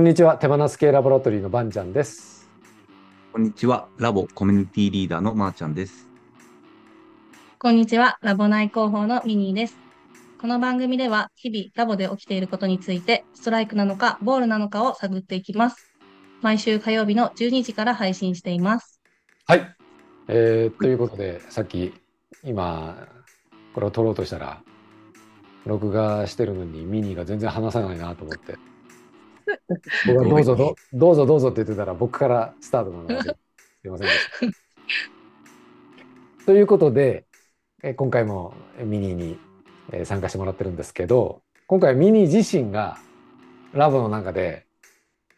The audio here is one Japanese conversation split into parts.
んにちは手放す系ラボラトリーのバンちゃんですこんにちは。ラボコミュニティリーダーのまーちゃんです。こんにちは。ラボ内広報のミニーです。この番組では、日々ラボで起きていることについて、ストライクなのか、ボールなのかを探っていきます。毎週火曜日の12時から配信しています。はい、えー、ということでさっき今これを撮ろうとしたら録画してるのにミニーが全然話さないなと思って 僕はどうぞどどうぞどうぞって言ってたら僕からスタートなのです。いませんでした。ということでえ今回もミニーにえー参加してもらってるんですけど今回ミニー自身がラボの中で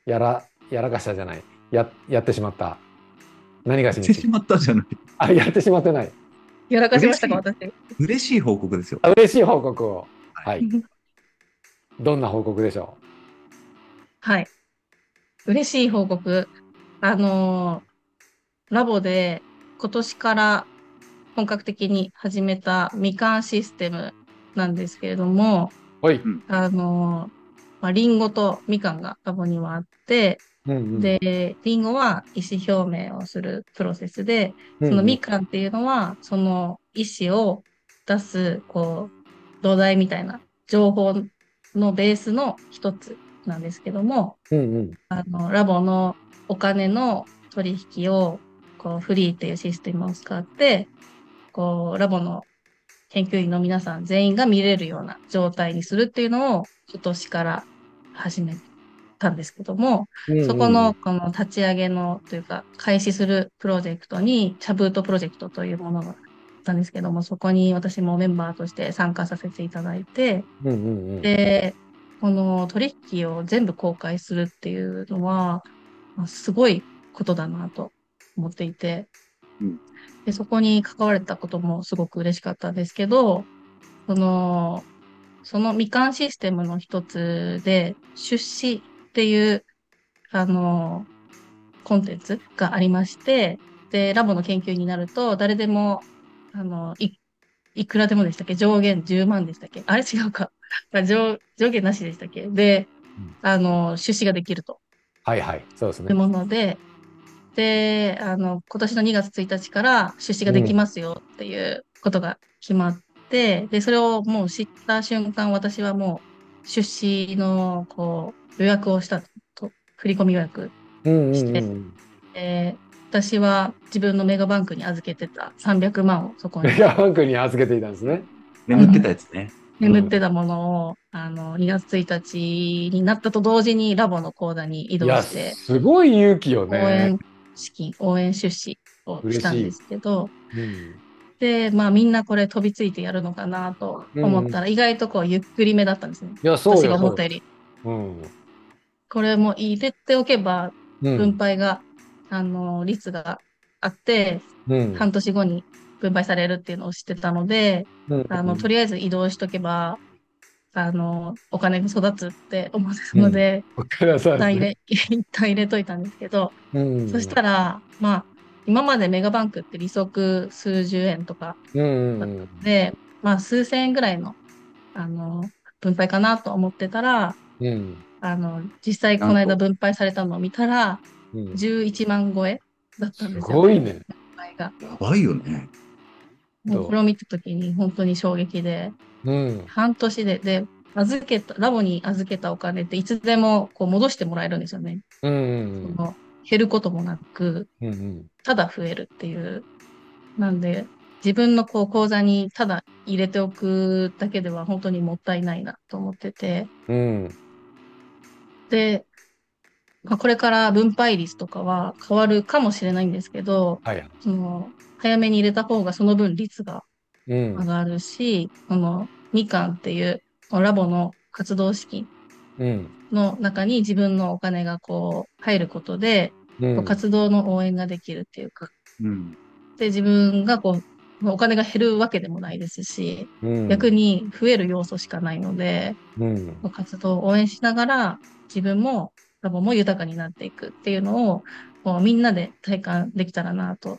やらやらかしたじゃない。ややってしまった。何がしにしてしまったじゃない。あやってしまってない。やらかしましたか、私。嬉しい報告ですよ。あ嬉しい報告を。はい。どんな報告でしょはい。嬉しい報告。あのーラボで今年から本格的に始めたみかんシステムなんですけれども、うはい、あのーまあ、リンゴとみかんがラボにはあって、うんうん、で、リンゴは意思表明をするプロセスで、うんそのみかんっていうのは、その意思を出す、こう、土台みたいな情報のベースの一つなんですけども、うんうん。あの、ラボのお金の取引を、こう、フリーっていうシステムを使って、こう、ラボの研究員の皆さん全員が見れるような状態にするっていうのを今年から始めたんですけども、うんうん。そこのこの立ち上げのというか開始するプロジェクトにチャブートプロジェクトというものがあったんですけども、そこに私もメンバーとして参加させていただいて、うんうんうん。で、この取引を全部公開するっていうのは、まあすごいことだなと思っていて、うん。でそこに関われたこともすごく嬉しかったんですけど、その、そのみかんシステムの一つで、出資っていう、あの、コンテンツがありまして、で、ラボの研究になると、誰でも、あの、い、いくらでもでしたっけ？上限10万でしたっけ？あれ違うか。あ上上限なしでしたっけ？でうん、あの、出資ができると。はいはい。そうですね。いうもので、で、あの、今年の2月1日から出資ができますよっていうことが決まって、で、それをもう知った瞬間、私はもう出資の、こう、予約をしたと、振り込み予約。うんうんうん。してで私は自分のメガバンクに預けてた300万をそこに。メガバンクに預けていたんですね。眠ってたやつね。眠ってたものを、あの、2月1日になったと同時にラボの口座に移動して、すごい勇気よ応ね援資金、応援出資をしたんですけど、うん。で、まあみんなこれ飛びついてやるのかなと思ったら、意外とこうゆっくりめだったんですね。いやそう私よが思ったよ。り。うん。これも入れておけば、うん。分配が、あの、率があって、うん。半年後に分配されるっていうのを知ってたので、うん。あの、とりあえず移動しとけば、あの、お金が育つって思ってたので、わかります。一旦入れ、一旦入れといたんですけど、うん。そしたら、まあ、今までメガバンクって利息数十円とかうん。うん。うんで、まあ、数千円ぐらいの、あの、分配かなと思ってたら、うん。あの、実際この間分配されたのを見たら、うん。11万超えだったんすですよ、ごいね。分配が。やばいよね。もうこれを見たときに本当に衝撃で、うん。半年で、で、預けた、ラボに預けたお金っていつでもこう戻してもらえるんですよね。うんうんその減ることもなく、うんうん。ただ増えるっていう。なんで、自分のこう口座にただ入れておくだけでは本当にもったいないなと思ってて。うん。で、まあ、これから分配率とかは変わるかもしれないんですけど、はい。その、早めに入れた方がその分率がうん。上がるし、このみかんっていうこのラボの活動資金うん。の中に自分のお金がこう入ることで、うん。活動の応援ができるっていうか、うん。で、自分がこう、お金が減るわけでもないですし、うん。逆に増える要素しかないので、うん。活動を応援しながら、自分もラボも豊かになっていくっていうのを、こうみんなで体感できたらなと。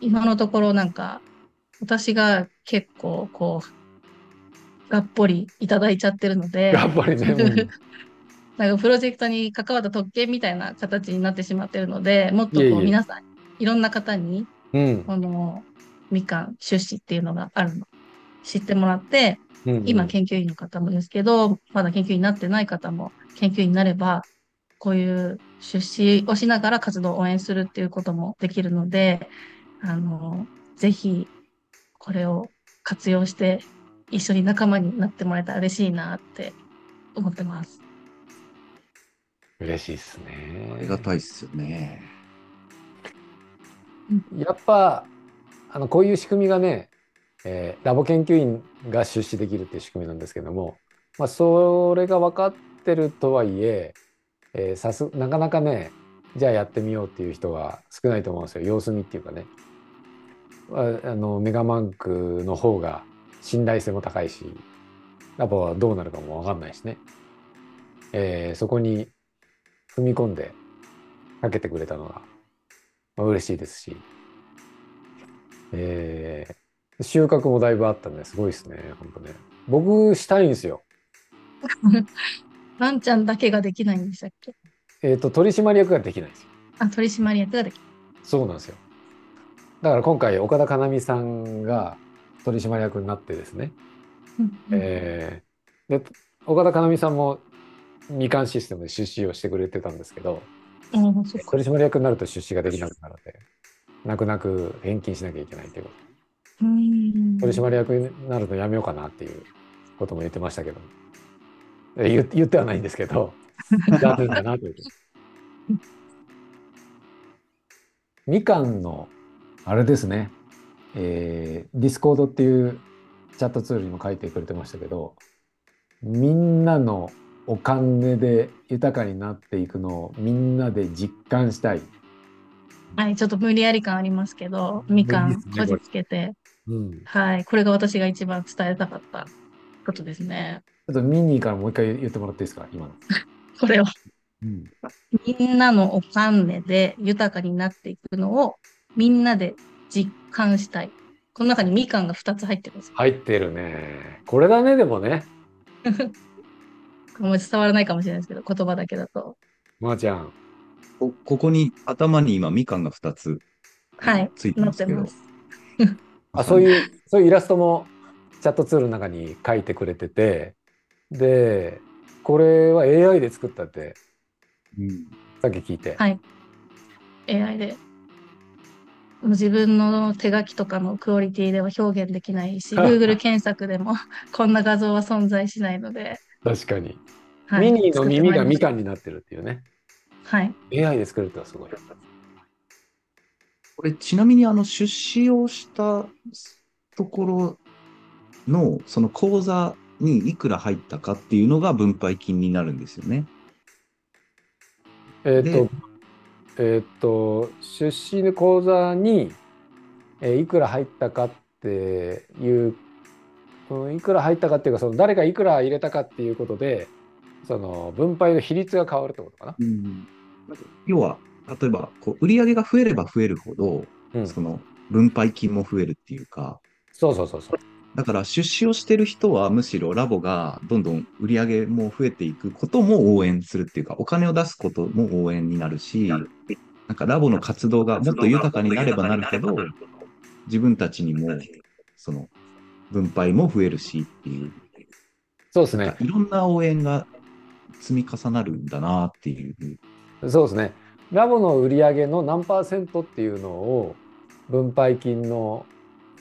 今のところなんか、私が結構こう、がっぽりいただいちゃってるので、やっぱりねうん。なんかプロジェクトに関わった特権みたいな形になってしまってるので、もっとこうえ皆さん、いろんな方に、うん。このみかん出資っていうのがあるの、知ってもらって、うん今研究員の方もですけど、まだ研究員になってない方も研究員になれば、こういう出資をしながら活動を応援するっていうこともできるので、あの、ぜひこれを活用して一緒に仲間になってもらえたら嬉しいなって思ってます。嬉しいですね。ありがたいっすよね。やっぱあのこういう仕組みがね、えーラボ研究員が出資できるっていう仕組みなんですけども、まあ、それが分かってるとはいええーさすなかなかねじゃあやってみようっていう人が少ないと思うんですよ様子見っていうかねああのメガマンクの方が信頼性も高いしラボはどうなるかも分かんないしね、えーそこに踏み込んでかけてくれたのがまあ嬉しいですし、えー収穫もだいぶあったんですごいですね、本当ね。僕したいんですよ。ワンちゃんだけができないんでしたっけ？えっ、と、取締役ができないんですよ。あ、取締役ができる。そうなんですよ。だから今回、岡田かなみさんが取締役になってですね、うんえーで、岡田かなみさんもみかんシステムで出資をしてくれてたんですけど、うん取締役になると出資ができなくなるので、泣く泣く返金しなきゃいけないということ。うん。取締役になるのやめようかなっていうことも言ってましたけど。え言言ってはないんですけど 残念だなという。みかんのあれですね、えー、 Discord っていうチャットツールにも書いてくれてましたけどみんなのお金で豊かになっていくのをみんなで実感したい、はい、ちょっと無理やり感ありますけど、みかんこじつけて、うん、はい、これが私が一番伝えたかったことですね。ちょっとミニーからもう一回言ってもらっていいですか今の、これをうん、みんなのお金で豊かになっていくのをみんなで実感したい。この中にみかんが2つ入ってるんですよ。入ってるねこれだねでもね もう伝わらないかもしれないですけど、言葉だけだと。まー、ちゃんこここに頭に今みかんが2つはい、ついてなますけど。ってます。あそういうそういうイラストもチャットツールの中に書いてくれててでこれは AI で作ったってうんさっき聞いて、はい。AI で。自分の手書きとかのクオリティでは表現できないし、Google 検索でも こんな画像は存在しないので、確かに、はいミニーの耳がみかん。んになってるっていうねはい。AI で作るってのはすごいこれちなみにあの出資をしたところのその口座にいくら入ったかっていうのが分配金になるんですよね。えっ、でとえっ、と出資の口座に、えーいくら入ったかっていう、うん、いくら入ったかっていうかその誰がいくら入れたかっていうことでその分配の比率が変わるってことかな。要は例えばこう売上が増えれば増えるほど、うん、その分配金も増えるっていうかそうそうそうそう。だから出資をしてる人はむしろラボがどんどん売り上げも増えていくことも応援するっていうか、お金を出すことも応援になるし、なんかラボの活動がもっと豊かになればなるほど、自分たちにもその分配も増えるしっていう、そうですね。いろんな応援が積み重なるんだなっていう。そうですね。ラボの売り上げの何パーセントっていうのを分配金の、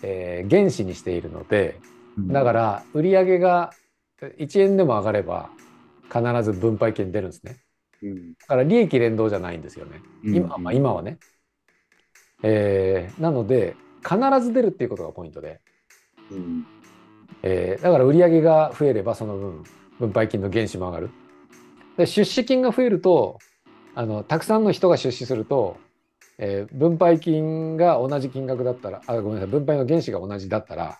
えー原資にしているので、だから売り上げが1円でも上がれば必ず分配金出るんですね。うん、だから利益連動じゃないんですよね。今,、まあ、今はね。えーなので必ず出るっていうことがポイントで、うんえーだから売り上げが増えればその分分配金の原資も上がる。で出資金が増えるとあのたくさんの人が出資すると、えー分配金が同じ金額だったらあごめんなさい分配の原資が同じだったら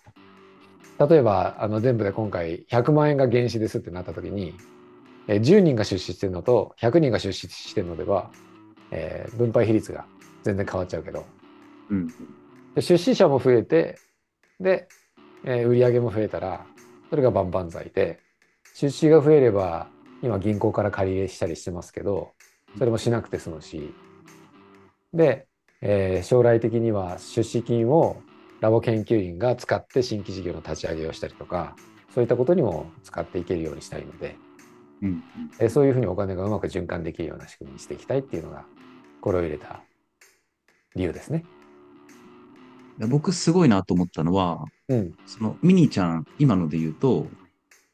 例えばあの全部で今回100万円が原資ですってなった時に、えー10人が出資してるのと100人が出資してるのでは、えー分配比率が全然変わっちゃうけど。うん。で出資者も増えてで、えー売り上げも増えたらそれが万々歳で出資が増えれば今銀行から借り入れしたりしてますけどそれもしなくて済むしで、えー将来的には出資金をラボ研究員が使って新規事業の立ち上げをしたりとかそういったことにも使っていけるようにしたいので、うんえーそういうふうにお金がうまく循環できるような仕組みにしていきたいっていうのがこれを入れた理由ですね。で僕すごいなと思ったのは、うん、そのミニーちゃん、今ので言うと、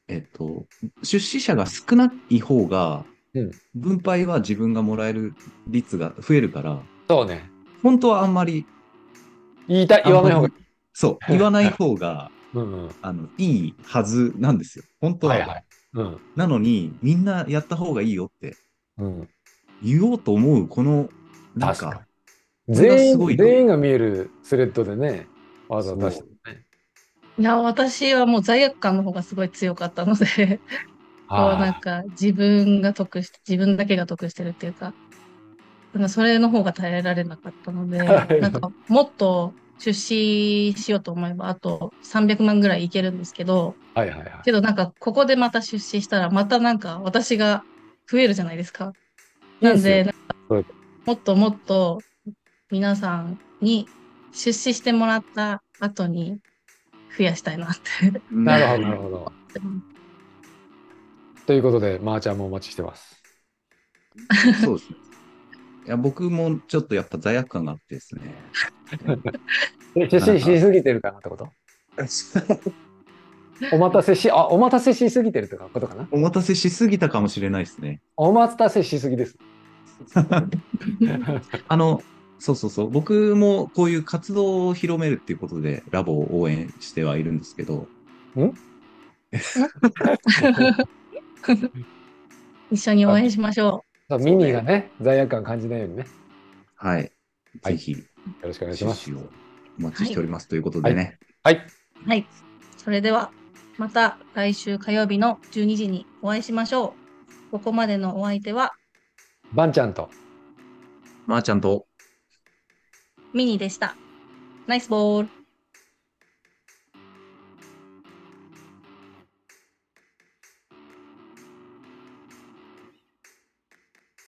えっと、出資者が少ない方が、うん。分配は自分がもらえる率が増えるから、そうね。本当はあんまり、言いたい言わない方が。いい。そう、言わない方が、うん。うん、あの、いいはずなんですよ。本当は。はいはい。うん。なのに、みんなやった方がいいよって。うん、言おうと思う、この、なん確かか、全員全員が見えるスレッドでねわざわざ出してるね。いや、私はもう罪悪感の方がすごい強かったので、こうなんあか自分が得して、自分だけが得してるっていうか、なんかそれの方が耐えられなかったので、はいなんかもっと出資しようと思えば、あと300万ぐらいいけるんですけど、あはいはいはい。けどなんかここでまた出資したら、またなんか私が増えるじゃないですか。なんで、いいなんかもっともっと皆さんに出資してもらった後に増やしたいなって。なるほどなるほど。ということで、まー、ちゃんもお待ちしてます。そうですね。いや、僕もちょっとやっぱ罪悪感があってですね。え出資しすぎてるかなってこと？お待たせし、あ、お待たせしすぎてるってことかな？お待たせしすぎたかもしれないですね。お待たせしすぎです。あの、そうそうそう。僕もこういう活動を広めるっていうことで、ラボを応援してはいるんですけど、一緒に応援しましょそうミニーがね、罪悪感感じないようにね、はい。はいぜひ、よろしくお願いします。お待ちしておりますということでね。はい。う。はい。それでは、また来週火曜日の12時にお会いしましょう。ここまでのお相手はバンちゃんと。まー、ちゃんと、ミニでした。ナイスボール。